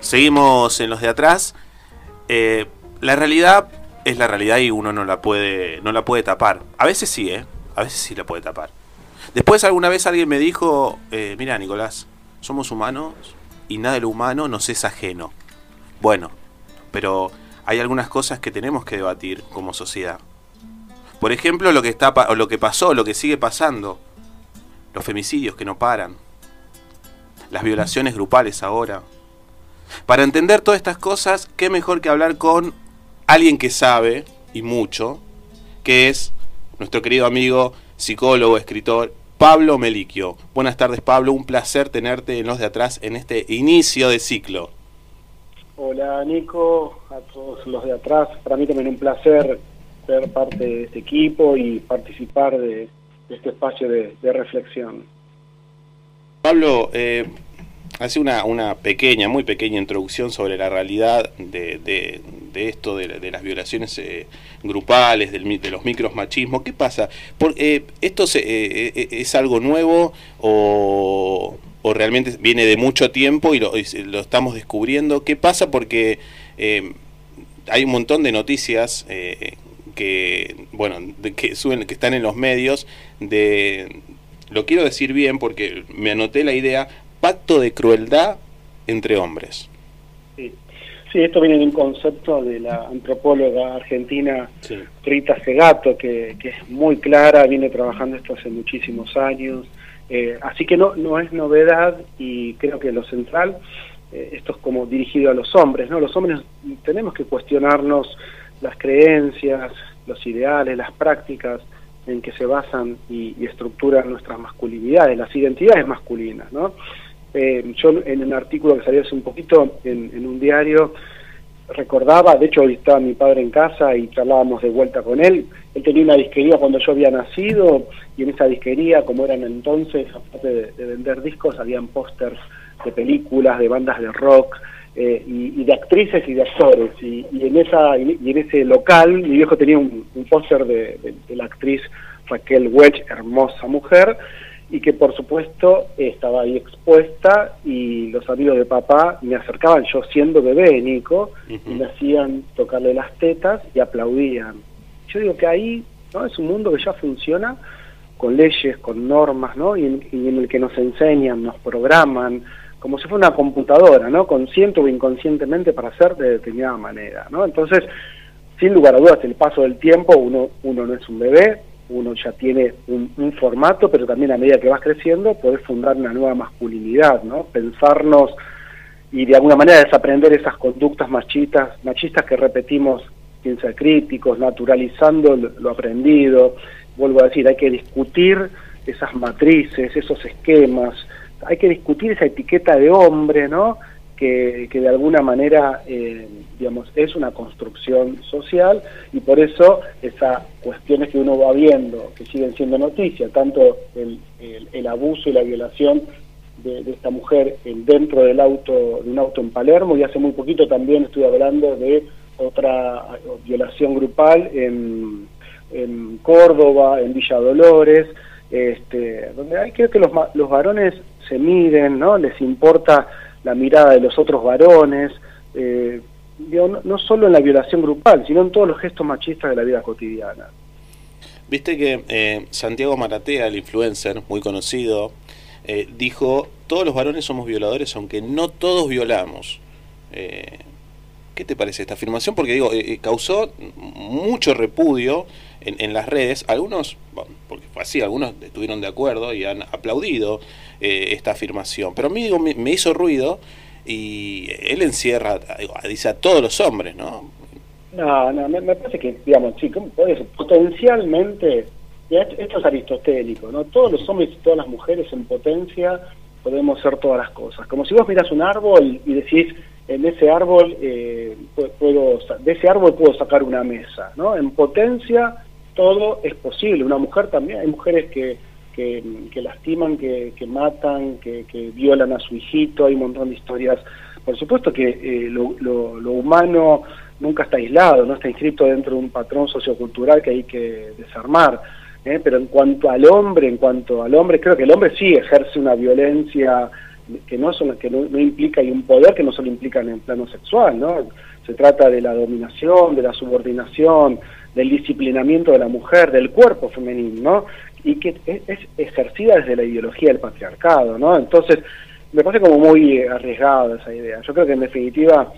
Seguimos en los de atrás. Eh, la realidad es la realidad y uno no la puede, no la puede tapar. A veces sí, ¿eh? A veces sí la puede tapar. Después alguna vez alguien me dijo, eh, mira Nicolás, somos humanos y nada de lo humano nos es ajeno. Bueno, pero hay algunas cosas que tenemos que debatir como sociedad. Por ejemplo, lo que, está, lo que pasó, lo que sigue pasando. Los femicidios que no paran. Las violaciones grupales ahora. Para entender todas estas cosas, qué mejor que hablar con alguien que sabe, y mucho, que es nuestro querido amigo, psicólogo, escritor, Pablo Meliquio. Buenas tardes, Pablo. Un placer tenerte en los de atrás en este inicio de ciclo. Hola, Nico, a todos los de atrás. Para mí también un placer ser parte de este equipo y participar de, este espacio de, reflexión. Pablo, eh, hace una, una pequeña, muy pequeña introducción sobre la realidad de, de, esto, de, las violaciones eh, grupales, de los micros machismos. ¿Qué pasa? Por, eh, ¿Esto eh, es algo nuevo o, o, realmente viene de mucho tiempo y lo, lo estamos descubriendo? ¿Qué pasa? Porque hay un montón de noticias que, bueno, que, suben, que están en los medios de... Lo quiero decir bien porque me anoté la idea, pacto de crueldad entre hombres. Sí. esto viene de un concepto de la antropóloga argentina Rita Segato, que, es muy clara, viene trabajando esto hace muchísimos años, eh, así que no, no es novedad y creo que lo central, eh, esto es como dirigido a los hombres, ¿no? Los hombres tenemos que cuestionarnos las creencias, los ideales, las prácticas en que se basan y, y estructuran nuestras masculinidades, las identidades masculinas, ¿no? Eh, yo en un artículo que salió hace un poquito en, un diario recordaba, de hecho hoy estaba mi padre en casa y charlábamos de vuelta con él, él tenía una disquería cuando yo había nacido y en esa disquería, como eran entonces, aparte de, vender discos, habían pósters de películas, de bandas de rock eh, y, de actrices y de actores. Y, en esa y en ese local mi viejo tenía un, póster de, de la actriz Raquel Wedge, hermosa mujer, y que por supuesto estaba ahí expuesta y los amigos de papá me acercaban, yo siendo bebé, Nico, y me hacían tocarle las tetas y aplaudían. Yo digo que ahí no es un mundo que ya funciona con leyes, con normas, ¿no? Y en, el que nos enseñan, nos programan, como si fuera una computadora, ¿no? Consciente o inconscientemente para hacer de determinada manera, ¿no? Entonces, sin lugar a dudas, el paso del tiempo, uno, uno no es un bebé, uno ya tiene un, formato, pero también a medida que vas creciendo podés fundar una nueva masculinidad, ¿no? Pensarnos y de alguna manera desaprender esas conductas machistas, machistas que repetimos sin ser críticos, naturalizando lo, aprendido. Vuelvo a decir, hay que discutir esas matrices, esos esquemas, hay que discutir esa etiqueta de hombre, ¿no? Que, que de alguna manera eh, digamos, es una construcción social y por eso esas cuestiones que uno va viendo, que siguen siendo noticias, tanto el, el, abuso y la violación de, esta mujer en, dentro del auto, de un auto en Palermo, y hace muy poquito también estoy hablando de otra violación grupal en, en Córdoba, en Villa Dolores, este, donde hay, creo que los, los varones se miden, ¿no? Les importa la mirada de los otros varones, eh, no, solo en la violación grupal, sino en todos los gestos machistas de la vida cotidiana. Viste que eh, Santiago Maratea, el influencer muy conocido, eh, dijo, todos los varones somos violadores, aunque no todos violamos. Eh, ¿Qué te parece esta afirmación? Porque digo, causó mucho repudio en, las redes. Algunos, porque fue así, algunos estuvieron de acuerdo y han aplaudido esta afirmación. Pero a mí digo, me hizo ruido y él encierra, dice a todos los hombres, ¿no? No, no, me, parece que, digamos, sí, potencialmente, esto es aristotélico, ¿no? Todos los hombres y todas las mujeres en potencia podemos ser todas las cosas. Como si vos miras un árbol y decís, en ese árbol, eh, puedo, de ese árbol puedo sacar una mesa, ¿no? En potencia todo es posible. Una mujer también, hay mujeres que que, lastiman, que, matan, que, violan a su hijito, hay un montón de historias. Por supuesto que eh, lo, humano nunca está aislado, no está inscrito dentro de un patrón sociocultural que hay que desarmar. ¿eh? Pero en cuanto al hombre, en cuanto al hombre, creo que el hombre sí ejerce una violencia que no son que no, implica y un poder que no solo implica en el plano sexual, ¿no? Se trata de la dominación, de la subordinación, del disciplinamiento de la mujer, del cuerpo femenino, ¿no? Y que es, ejercida desde la ideología del patriarcado, ¿no? Entonces, me parece como muy arriesgada esa idea. Yo creo que en definitiva,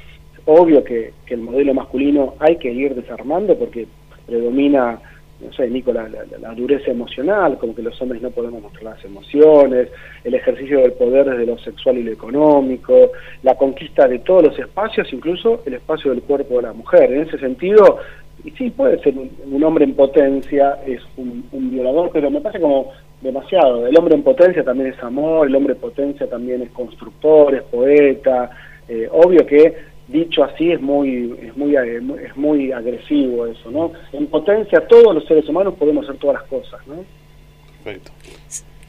obvio que, que el modelo masculino hay que ir desarmando porque predomina no sé, Nico, la, dureza emocional, como que los hombres no podemos mostrar las emociones, el ejercicio del poder desde lo sexual y lo económico, la conquista de todos los espacios, incluso el espacio del cuerpo de la mujer. En ese sentido, y sí, puede ser un, hombre en potencia, es un, violador, pero me parece como demasiado. El hombre en potencia también es amor, el hombre en potencia también es constructor, es poeta. Eh, obvio que dicho así es muy, es muy, es muy agresivo eso, ¿no? En potencia todos los seres humanos podemos hacer todas las cosas, ¿no? Perfecto.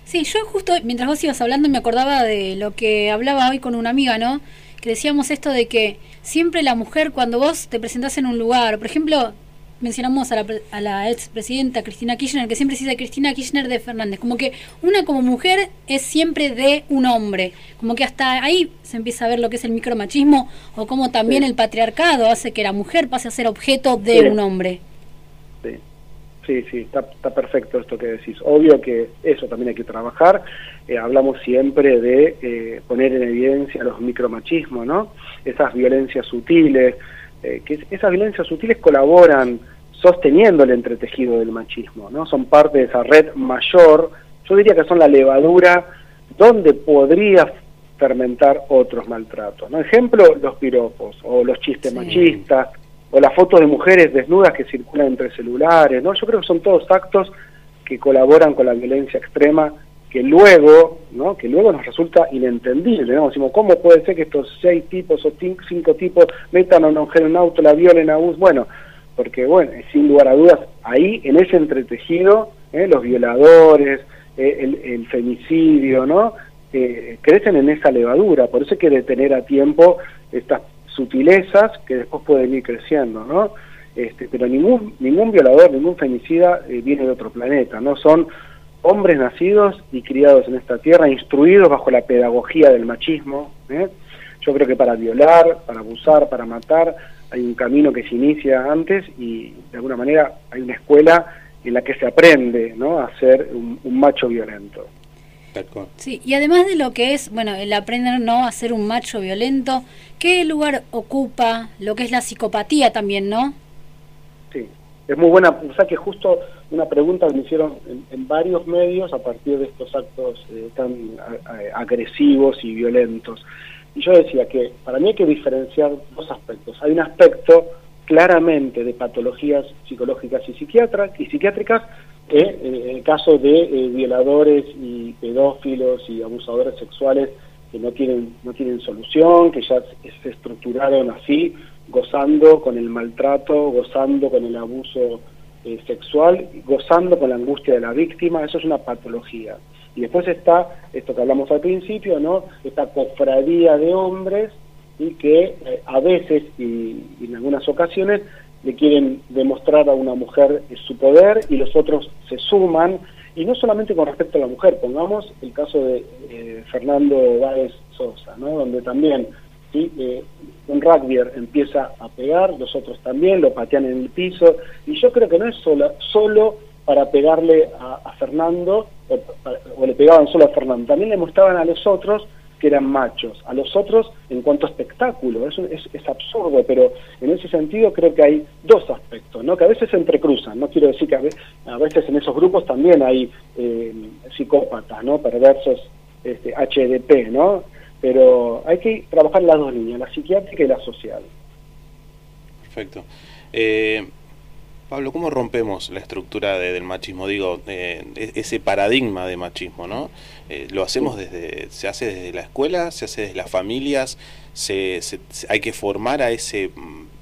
Sí, yo justo mientras vos ibas hablando me acordaba de lo que hablaba hoy con una amiga, ¿no? Que decíamos esto de que siempre la mujer cuando vos te presentás en un lugar, por ejemplo, mencionamos a la, a la expresidenta Cristina Kirchner, que siempre se dice Cristina Kirchner de Fernández, como que una como mujer es siempre de un hombre, como que hasta ahí se empieza a ver lo que es el micromachismo o como también el patriarcado hace que la mujer pase a ser objeto de un hombre. Sí, sí, está, perfecto esto que decís. Obvio que eso también hay que trabajar. Eh, hablamos siempre de eh, poner en evidencia los micromachismos, ¿no? Esas violencias sutiles, eh, que esas violencias sutiles colaboran sosteniendo el entretejido del machismo, ¿no? Son parte de esa red mayor, yo diría que son la levadura donde podría fermentar otros maltratos, ¿no? Ejemplo, los piropos, o los chistes machistas, o las fotos de mujeres desnudas que circulan entre celulares, ¿no? Yo creo que son todos actos que colaboran con la violencia extrema que luego, ¿no? que luego nos resulta inentendible, ¿no? Decimos, ¿cómo puede ser que estos seis tipos o cinco tipos metan a una mujer en un auto, la violen a bus? Bueno, porque, bueno, sin lugar a dudas, ahí, en ese entretejido, ¿eh? los violadores, eh, el, femicidio, ¿no? Eh, crecen en esa levadura, por eso hay que detener a tiempo estas sutilezas que después pueden ir creciendo, ¿no? Este, pero ningún, ningún violador, ningún femicida viene de otro planeta, ¿no? Son hombres nacidos y criados en esta tierra, instruidos bajo la pedagogía del machismo. ¿eh? Yo creo que para violar, para abusar, para matar, hay un camino que se inicia antes y de alguna manera hay una escuela en la que se aprende ¿no? a ser un, macho violento. Sí, y además de lo que es, bueno, el aprender no a ser un macho violento, ¿qué lugar ocupa lo que es la psicopatía también, no? Sí, es muy buena, o sea que justo una pregunta que me hicieron en, varios medios a partir de estos actos eh, tan agresivos y violentos. Y yo decía que para mí hay que diferenciar dos aspectos. Hay un aspecto claramente de patologías psicológicas y psiquiátricas, y psiquiátricas eh, en el caso de eh, violadores y pedófilos y abusadores sexuales que no tienen, no tienen solución, que ya se estructuraron así, gozando con el maltrato, gozando con el abuso eh, sexual, gozando con la angustia de la víctima, eso es una patología. Y después está esto que hablamos al principio, ¿no? Esta cofradía de hombres y que eh, a veces y, en algunas ocasiones le quieren demostrar a una mujer su poder y los otros se suman y no solamente con respecto a la mujer, pongamos el caso de eh, Fernando Báez Sosa, ¿no? donde también ¿sí? Eh, un rugby empieza a pegar, los otros también, lo patean en el piso, y yo creo que no es solo, solo para pegarle a, Fernando, o, le pegaban solo a Fernando, también le mostraban a los otros que eran machos, a los otros en cuanto a espectáculo, es, es, absurdo, pero en ese sentido creo que hay dos aspectos, ¿no? que a veces se entrecruzan, no quiero decir que a veces, en esos grupos también hay eh, psicópatas, ¿no? perversos este, HDP, ¿no? Pero hay que trabajar las dos líneas, la psiquiátrica y la social. Perfecto. Eh, Pablo, ¿cómo rompemos la estructura del machismo? Digo, eh, ese paradigma de machismo, ¿no? Eh, lo hacemos desde, se hace desde la escuela, se hace desde las familias, se, hay que formar a ese,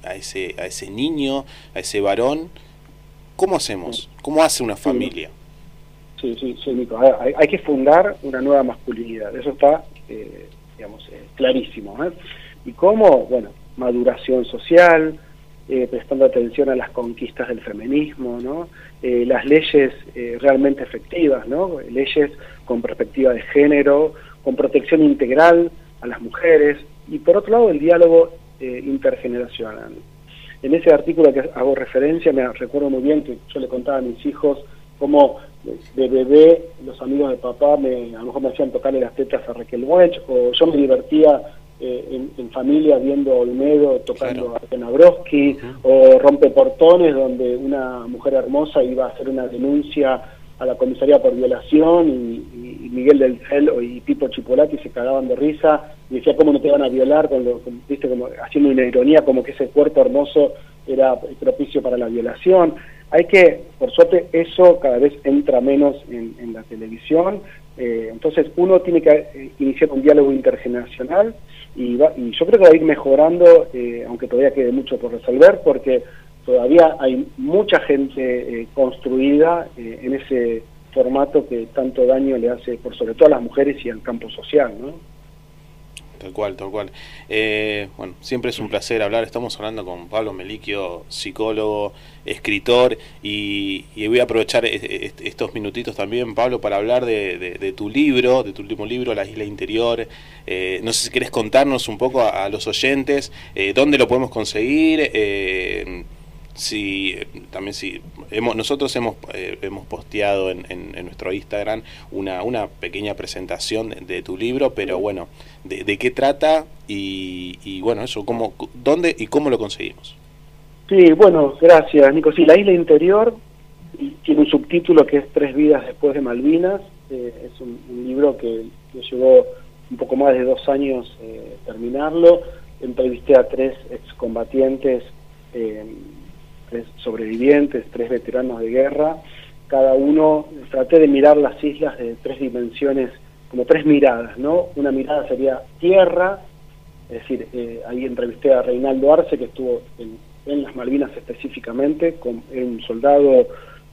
a ese, a ese niño, a ese varón. ¿Cómo hacemos? ¿Cómo hace una familia? Sí, sí, sí, Nico. Hay, hay, que fundar una nueva masculinidad. Eso está eh, digamos, eh, clarísimo. ¿eh? ¿Y cómo? Bueno, maduración social, eh, prestando atención a las conquistas del feminismo, ¿no? las leyes realmente efectivas, ¿no? leyes con perspectiva de género, con protección integral a las mujeres, y por otro lado el diálogo eh, intergeneracional. En ese artículo que hago referencia, me recuerdo muy bien que yo le contaba a mis hijos cómo de bebé los amigos de papá me, a lo mejor me hacían tocarle las tetas a Raquel Welch, o yo me divertía eh, en, familia viendo Olmedo tocando a Nabrowski, o Rompe Portones, donde una mujer hermosa iba a hacer una denuncia a la comisaría por violación y, Miguel del Cel y Pipo Chipolati se cagaban de risa y decía cómo no te van a violar cuando viste como haciendo una ironía como que ese cuerpo hermoso era propicio para la violación hay que por suerte eso cada vez entra menos en, la televisión. Eh, entonces uno tiene que eh, iniciar un diálogo intergeneracional y, y yo creo que va a ir mejorando eh, aunque todavía quede mucho por resolver porque todavía hay mucha gente construida en ese formato que tanto daño le hace, por sobre todo a las mujeres y al campo social, ¿no? Tal cual, tal cual. Eh, bueno, siempre es un placer hablar. Estamos hablando con Pablo Meliquio, psicólogo, escritor, y, voy a aprovechar estos minutitos también, Pablo, para hablar de, tu libro, de tu último libro, La Isla Interior. Eh, no sé si querés contarnos un poco a, los oyentes eh, dónde lo podemos conseguir si también si hemos, nosotros hemos eh, hemos posteado en, en, nuestro Instagram una, una pequeña presentación de, tu libro pero bueno de, qué trata y, y, bueno eso cómo dónde y cómo lo conseguimos sí bueno gracias Nico. Sí la isla interior tiene un subtítulo que es tres vidas después de Malvinas. Eh, es un, libro que, que, llevó un poco más de dos años eh, terminarlo. Entrevisté a tres excombatientes eh, tres sobrevivientes, tres veteranos de guerra, cada uno traté de mirar las islas de tres dimensiones, como tres miradas, ¿no? Una mirada sería tierra, es decir, eh, ahí entrevisté a Reinaldo Arce, que estuvo en, las Malvinas específicamente, con un soldado,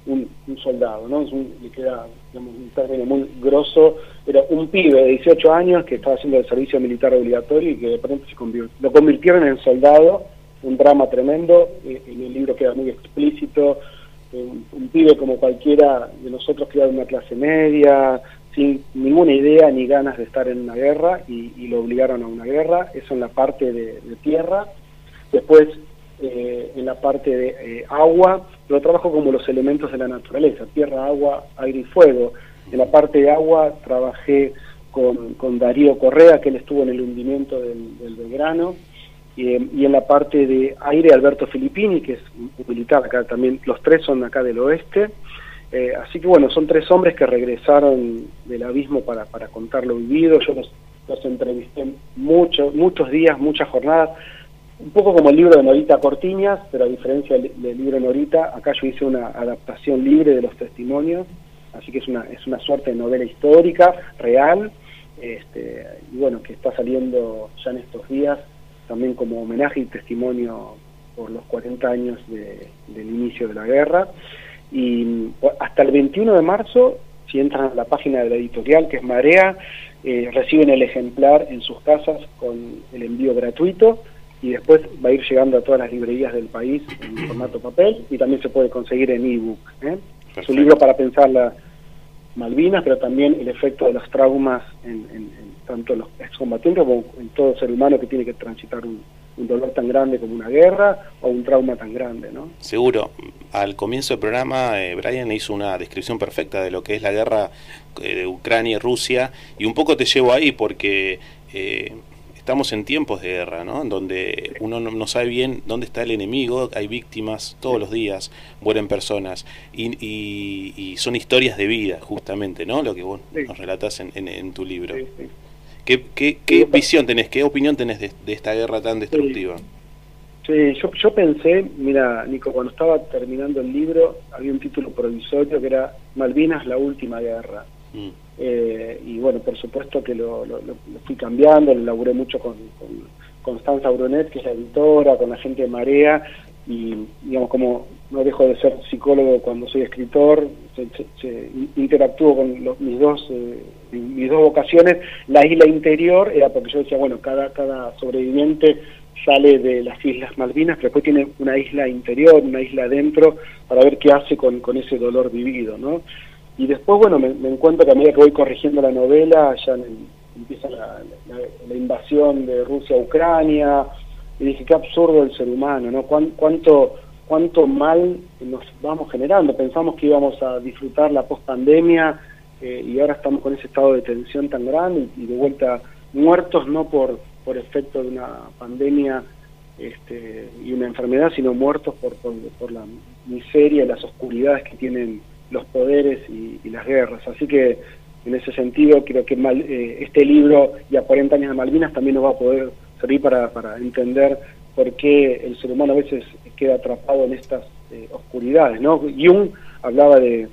un, soldado, ¿no? Es un, le queda un término muy grosso, era un pibe de 18 años que estaba haciendo el servicio militar obligatorio y que de pronto se lo convirtieron en soldado un drama tremendo, eh, en el libro queda muy explícito, un, pibe como cualquiera de nosotros criado en una clase media, sin ninguna idea ni ganas de estar en una guerra y, lo obligaron a una guerra, eso en la parte de, tierra, después eh, en la parte de eh, agua, lo trabajo como los elementos de la naturaleza, tierra, agua, aire y fuego, en la parte de agua trabajé con, con Darío Correa, que él estuvo en el hundimiento del, del Belgrano, y en la parte de aire Alberto Filippini, que es un militar acá también, los tres son acá del oeste. Eh, así que bueno, son tres hombres que regresaron del abismo para, para contar lo vivido. Yo los, entrevisté muchos muchos días, muchas jornadas, un poco como el libro de Norita Cortiñas, pero a diferencia del, libro de Norita, acá yo hice una adaptación libre de los testimonios, así que es una, es una suerte de novela histórica, real, este, y bueno, que está saliendo ya en estos días también como homenaje y testimonio por los 40 años del inicio de la guerra. Y hasta el 21 de marzo, si entran a la página de la editorial, que es Marea, eh, reciben el ejemplar en sus casas con el envío gratuito y después va a ir llegando a todas las librerías del país en formato papel y también se puede conseguir en ebook. ¿eh? Es un libro para pensar las Malvinas, pero también el efecto de los traumas en, en tanto los excombatientes como en todo ser humano que tiene que transitar un, dolor tan grande como una guerra o un trauma tan grande, ¿no? Seguro. Al comienzo del programa, eh, Brian hizo una descripción perfecta de lo que es la guerra eh, de Ucrania y Rusia, y un poco te llevo ahí porque eh, estamos en tiempos de guerra, ¿no? En donde uno no, sabe bien dónde está el enemigo, hay víctimas todos los días, mueren personas, y, son historias de vida, justamente, ¿no? Lo que vos nos relatas en, tu libro. ¿Qué, qué, visión tenés, qué opinión tenés de, esta guerra tan destructiva? Sí, yo, yo pensé, mira, Nico, cuando estaba terminando el libro, había un título provisorio que era Malvinas, la última guerra. Mm. Eh, y bueno, por supuesto que lo, lo, fui cambiando, lo laburé mucho con, con Constanza Brunet, que es la editora, con la gente de Marea, y digamos como no dejo de ser psicólogo cuando soy escritor, se, interactúo con mis dos eh, mis dos vocaciones, la isla interior era porque yo decía, bueno, cada, cada sobreviviente sale de las Islas Malvinas, pero después tiene una isla interior, una isla adentro, para ver qué hace con, con ese dolor vivido, ¿no? Y después, bueno, me, encuentro que a medida que voy corrigiendo la novela, ya empieza la, invasión de Rusia a Ucrania, y dije, qué absurdo el ser humano, ¿no? ¿Cuánto, cuánto mal nos vamos generando? Pensamos que íbamos a disfrutar la post-pandemia eh, y ahora estamos con ese estado de tensión tan grande y, de vuelta muertos no por, por efecto de una pandemia este, y una enfermedad, sino muertos por, por, la miseria y las oscuridades que tienen los poderes y, las guerras. Así que en ese sentido creo que eh, este libro y a 40 años de Malvinas también nos va a poder servir para, para entender por qué el ser humano a veces queda atrapado en estas eh, oscuridades. ¿no? Jung hablaba de,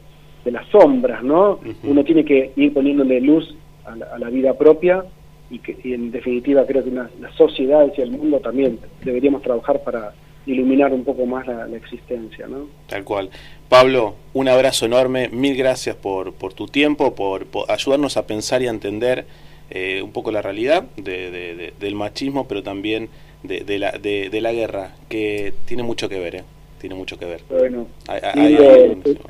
de las sombras, ¿no? Uno tiene que ir poniéndole luz a la, vida propia y, que, en definitiva creo que las sociedades y el mundo también deberíamos trabajar para iluminar un poco más la, existencia, ¿no? Tal cual. Pablo, un abrazo enorme, mil gracias por, por tu tiempo, por, ayudarnos a pensar y a entender eh, un poco la realidad del machismo, pero también de, la, de, la guerra, que tiene mucho que ver, ¿eh? tiene mucho que ver. Bueno, hay,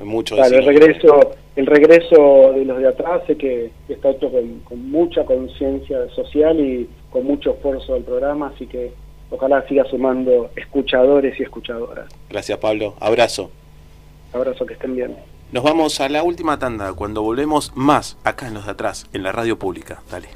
mucho el regreso, el regreso de los de atrás sé que está hecho con, mucha conciencia social y con mucho esfuerzo del programa, así que ojalá siga sumando escuchadores y escuchadoras. Gracias Pablo, abrazo. Abrazo, que estén bien. Nos vamos a la última tanda, cuando volvemos más acá en los de atrás, en la radio pública. Dale.